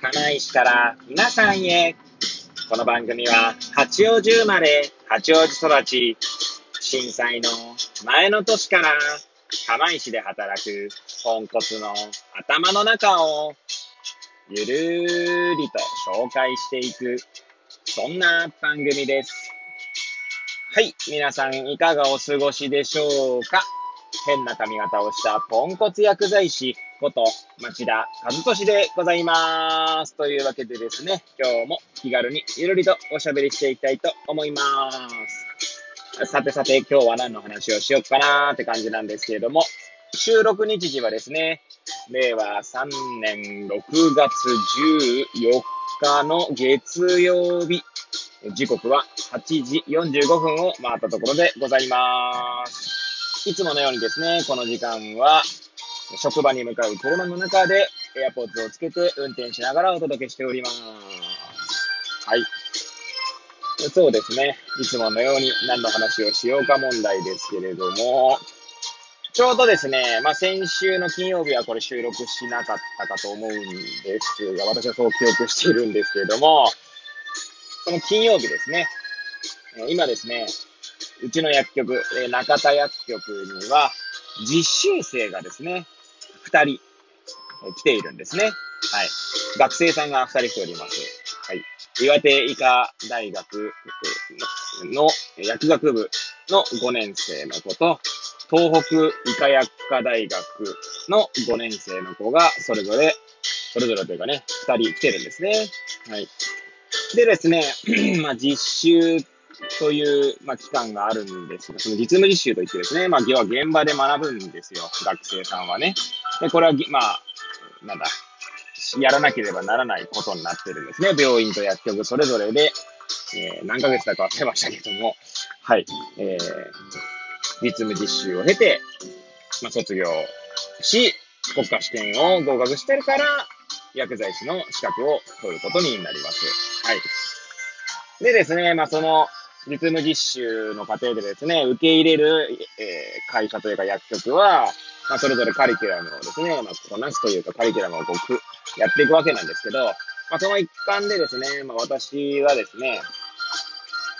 金石から皆さんへ。この番組は八王子生まれ、八王子育ち、震災の前の年から釜石で働くポンコツの頭の中をゆるりと紹介していく、そんな番組です。はい、皆さんいかがお過ごしでしょうか？変な髪型をしたポンコツ薬剤師こと町田和俊でございます。というわけでですね、今日も気軽にゆるりとおしゃべりしていきたいと思います。さてさて、今日は何の話をしようかなーって感じなんですけれども、収録日時はですね、令和3年6月14日の月曜日、時刻は8時45分を回ったところでございます。いつものようにですね、この時間は、職場に向かう車の中で、エアポッドをつけて運転しながらお届けしております。はい。そうですね。いつものように何の話をしようか問題ですけれども、ちょうどですね、まあ、先週の金曜日はこれ収録しなかったかと思うんですが、私はそう記憶しているんですけれども、その金曜日ですね、今ですね、うちの薬局、え、中田薬局には、実習生がですね、二人、え来ているんですね。はい。学生さんが二人来ております。はい。岩手医科大学の薬学部の5年生の子と、東北医科薬科大学の5年生の子が、それぞれ、それぞれというかね、二人来てるんですね。はい。でですね、まあ、実習という、まあ、期間があるんですが、その実務実習といってですね、まあ、要は現場で学ぶんですよ、学生さんはね。で、これは、まあ、なんだ、やらなければならないことになってるんですね。病院と薬局それぞれで、えー、何ヶ月だか忘れましたけども、はい、えー、実務実習を経て、まあ、卒業し、国家試験を合格してるから、薬剤師の資格を取ることになります。はい。でですね、まあ、その、実務実習の過程でですね、受け入れる、えー、会社というか薬局は、まあ、それぞれカリキュラムをですね、まあ、こなすというかカリキュラムをこう、やっていくわけなんですけど、まあ、その一環でですね、まあ、私はですね、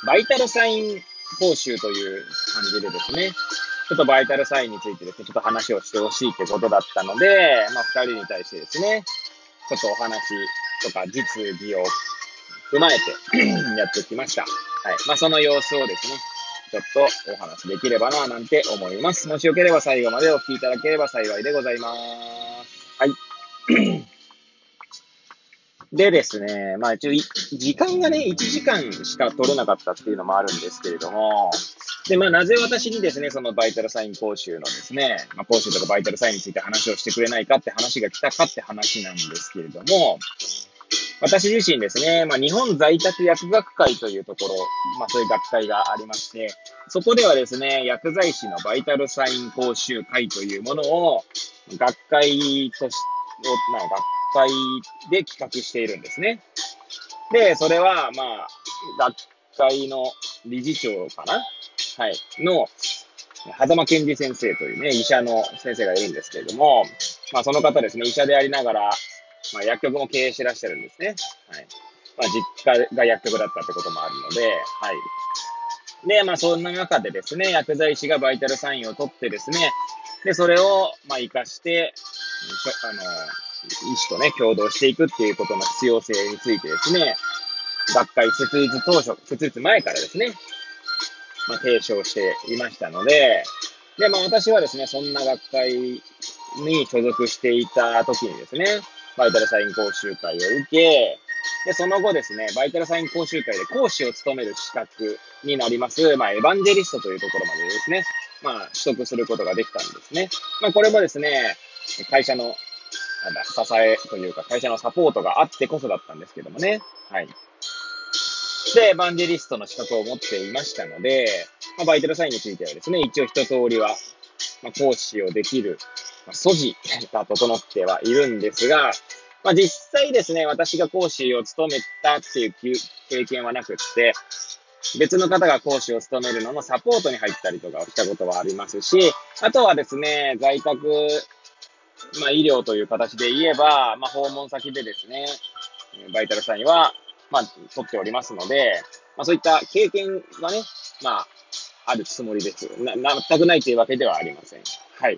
バイタルサイン講習という感じでですね、ちょっとバイタルサインについてですね、ちょっと話をしてほしいってことだったので、まあ、二人に対してですね、ちょっとお話とか実技を踏まえて やってきました。はい。まあ、その様子をですね、ちょっとお話できればな、なんて思います。もしよければ最後までお聞きいただければ幸いでございます。はい。でですね、まあ一応、時間がね、1時間しか取れなかったっていうのもあるんですけれども、で、まあなぜ私にですね、そのバイタルサイン講習のですね、まあ講習とかバイタルサインについて話をしてくれないかって話が来たかって話なんですけれども、私自身ですね、まあ、日本在宅薬学会というところ、まあ、そういう学会がありまして、そこではですね、薬剤師のバイタルサイン講習会というものを、学会とし、まあ、学会で企画しているんですね。で、それは、まあ、学会の理事長かな？はい。の、狭間健二先生というね、医者の先生がいるんですけれども、まあ、その方ですね、医者でありながら、まあ、薬局も経営してらっしゃるんですね。はい。まあ、実家が薬局だったってこともあるので、はい。で、まあ、そんな中でですね、薬剤師がバイタルサインを取ってですね、で、それを、まあ、活かして、あの、医師とね、共同していくっていうことの必要性についてですね、学会設立当初、設立前からですね、まあ、提唱していましたので、で、まあ私はですね、そんな学会に所属していた時にですね、バイタルサイン講習会を受け、で、その後ですね、バイタルサイン講習会で講師を務める資格になります、まあ、エヴァンジェリストというところまでですね、まあ、取得することができたんですね。まあ、これもですね、会社の、なんだ、支えというか、会社のサポートがあってこそだったんですけどもね。はい。で、エヴァンジェリストの資格を持っていましたので、まあ、バイタルサインについてはですね、一応一通りは、まあ、講師をできる、ま、素地が整ってはいるんですが、まあ、実際ですね、私が講師を務めたっていう経験はなくって、別の方が講師を務めるののサポートに入ったりとかしたことはありますし、あとはですね、在宅、まあ、医療という形で言えば、まあ、訪問先でですね、バイタルサインは、まあ、取っておりますので、まあ、そういった経験はね、まあ、あるつもりです。な、全くないというわけではありません。はい。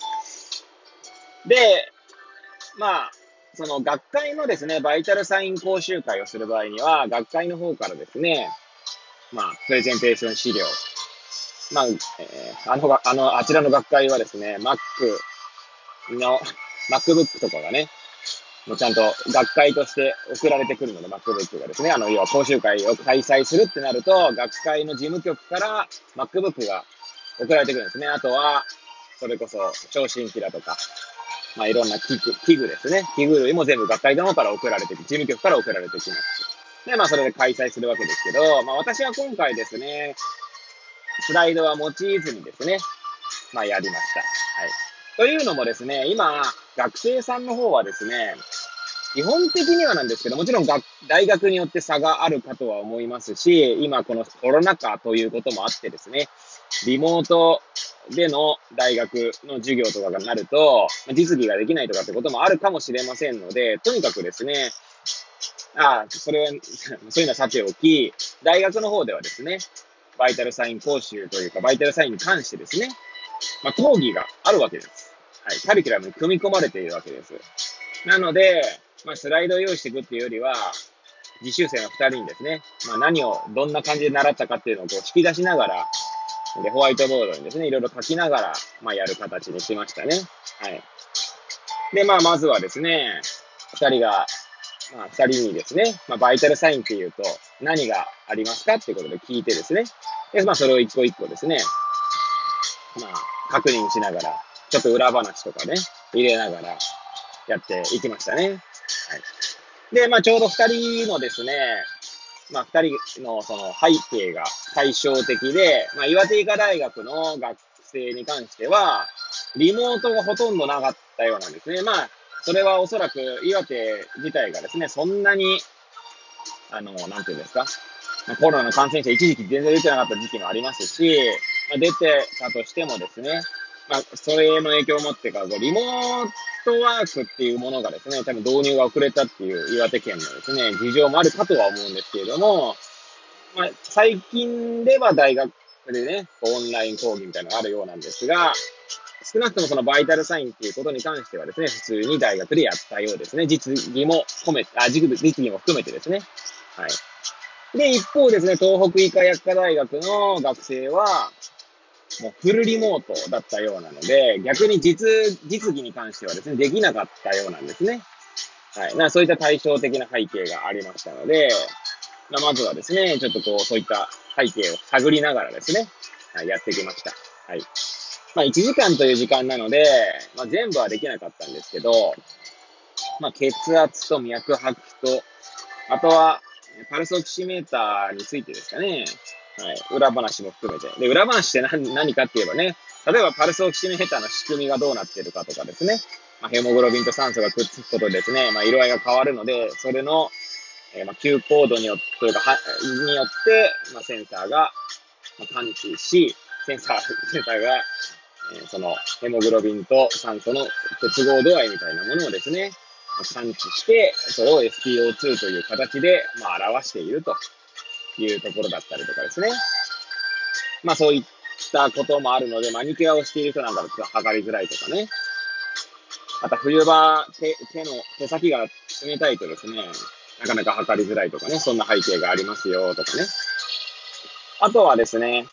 で、まあ、その学会のですね、バイタルサイン講習会をする場合には、学会の方からですね、まあ、プレゼンテーション資料。まあ、えー、あの、あの、あちらの学会はですね、Mac の、MacBook とかがね、もうちゃんと学会として送られてくるので、MacBook がですね、あの、要は講習会を開催するってなると、学会の事務局から MacBook が送られてくるんですね。あとは、それこそ、聴診器だとか、まあ、いろんな器具、器具ですね。器具類も全部学会の方から送られてき、事務局から送られてきます。で、まあ、それで開催するわけですけど、まあ、私は今回ですね、スライドは用いずにですね、まあ、やりました。はい。というのもですね、今、学生さんの方はですね、基本的にはなんですけど、もちろん学大学によって差があるかとは思いますし、今このコロナ禍ということもあってですね、リモートでの大学の授業とかがなると、実技ができないとかってこともあるかもしれませんので、とにかくですね、ああ、それは、そういうのはさておき、大学の方ではですね、バイタルサイン講習というか、バイタルサインに関してですね、まあ、講義があるわけです。はい。カリキュラムに組み込まれているわけです。なので、まあ、スライドを用意していくっていうよりは、実習生の2人にですね、まあ、何を、どんな感じで習ったかっていうのをこう引き出しながら、で、ホワイトボードにですね、いろいろ書きながら、まあ、やる形にしましたね。はい。で、まあ、まずはですね、2人が、まあ、2人にですね、まあ、バイタルサインっていうと、何がありますかっていうことで聞いてですね、で、まあ、それを一個一個ですね、まあ、確認しながら、ちょっと裏話とかね、入れながらやっていきましたね。はい。で、まあちょうど二人のですね、まあ二人のその背景が対照的で、まあ岩手医科大学の学生に関しては、リモートがほとんどなかったようなんですね。まあ、それはおそらく岩手自体がですね、そんなに、あの、なんていうんですか、コロナの感染者一時期全然出てなかった時期もありますし、まあ、出てたとしてもですね、まあ、それの影響をもってか、リモートワークっていうものがですね、多分導入が遅れたっていう岩手県のですね、事情もあるかとは思うんですけれども、まあ、最近では大学でね、オンライン講義みたいなのがあるようなんですが、少なくともそのバイタルサインっていうことに関してはですね、普通に大学でやったようですね。実技も込めて、あ、実技も含めてですね。はい。で、一方ですね、東北医科薬科大学の学生は、もうフルリモートだったようなので、逆に実、実技に関してはですね、できなかったようなんですね。はい。なそういった対照的な背景がありましたので、ま、まずはですね、ちょっとこう、そういった背景を探りながらですね、はい、やってきました。はい。まあ、1時間という時間なので、まあ、全部はできなかったんですけど、まあ、血圧と脈拍と、あとは、パルスオキシメーターについてですかね。はい。裏話も含めて。で、裏話って何何かって言えばね、例えばパルスオキシメータの仕組みがどうなってるかとかですね。まあ、ヘモグロビンと酸素がくっつくことでですね、まあ、色合いが変わるので、それの、えー、まあ、Q コードによって、というか、は、によって、まあ、センサーが、まあ、感知し、センサー、センサーが、えー、その、ヘモグロビンと酸素の結合度合いみたいなものをですね、感知して、それを SPO2 という形で、まあ、表しているというところだったりとかですね。まあそういったこともあるので、マニキュアをしている人なんかだと測りづらいとかね。また冬場、手、手の、手先が冷たいとですね、なかなか測りづらいとかね、そんな背景がありますよとかね。あとはですね、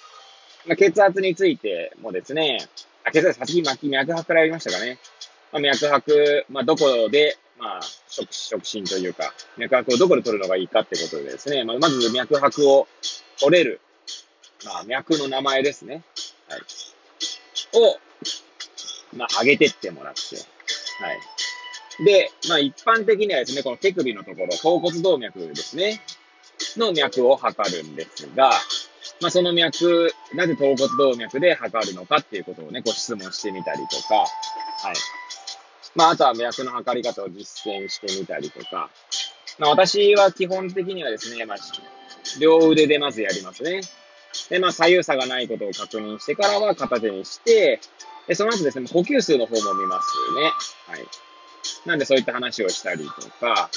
まあ、血圧についてもですね、あ血圧、先巻き脈拍からやりましたかね。まあ、脈拍、まあ、どこで、まあ、触診というか、脈拍をどこで取るのがいいかってことでですね、まあ、まず脈拍を取れる、まあ、脈の名前ですね。はい。を、まあ、上げてってもらって、はい。で、まあ、一般的にはですね、この手首のところ、頭骨動脈ですね、の脈を測るんですが、まあ、その脈、なぜ頭骨動脈で測るのかっていうことをね、ご質問してみたりとか、はい。まあ、あとは脈の測り方を実践してみたりとか、まあ、私は基本的にはですね、まあ、両腕でまずやりますね。で、まあ、左右差がないことを確認してからは片手にして、で、その後ですね、呼吸数の方も見ますね。はい。なんでそういった話をしたりとか、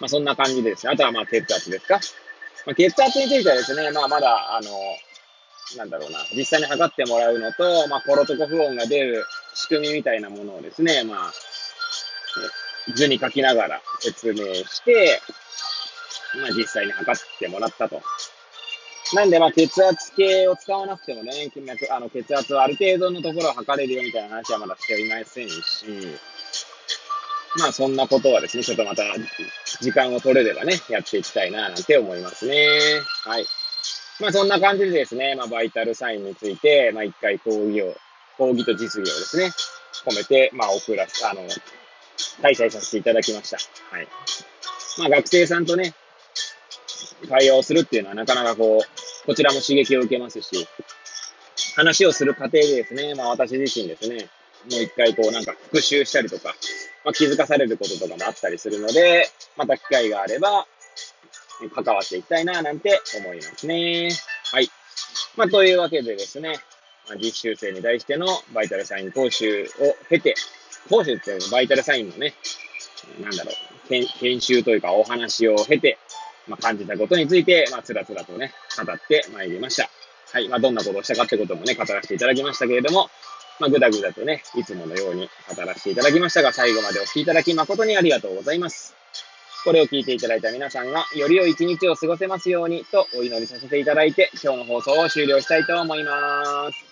まあ、そんな感じですね。あとはまあ血圧ですか。まあ、血圧についてはですね、まあまだ、あの、なんだろうな、実際に測ってもらうのと、まあ、コロトコ不音が出る仕組みみたいなものをですね、まあ、図に書きながら説明して、まあ、実際に測ってもらったと。なんで、まあ、血圧計を使わなくてもね、あの血圧をある程度のところを測れるよみたいな話はまだしていませんし、まあ、そんなことはですね、ちょっとまた、時間を取れればね、やっていきたいな、なんて思いますね。はい。まあ、そんな感じでですね、まあ、バイタルサインについて、まあ、一回講義を、講義と実技をですね、込めて、まあ、送ら、あの、開催させていただきました。はい。まあ、学生さんとね、対応するっていうのはなかなかこう、こちらも刺激を受けますし、話をする過程でですね、まあ私自身ですね、もう一回こうなんか復習したりとか、まあ、気づかされることとかもあったりするので、また機会があれば、関わっていきたいな、なんて思いますね。はい。まあ、というわけでですね、まあ、実習生に対してのバイタルサイン講習を経て、講習っていうのはバイタルサインのね、なんだろう、研修というかお話を経て、まあ、感じたことについて、まあ、つらつらとね、語ってまいりました。はい。まあ、どんなことをしたかってこともね、語らせていただきましたけれども、まあ、ぐだぐだとね、いつものように語らせていただきましたが、最後までお聴きいただき誠にありがとうございます。これを聞いていただいた皆さんが、より良い一日を過ごせますようにとお祈りさせていただいて、今日の放送を終了したいと思います。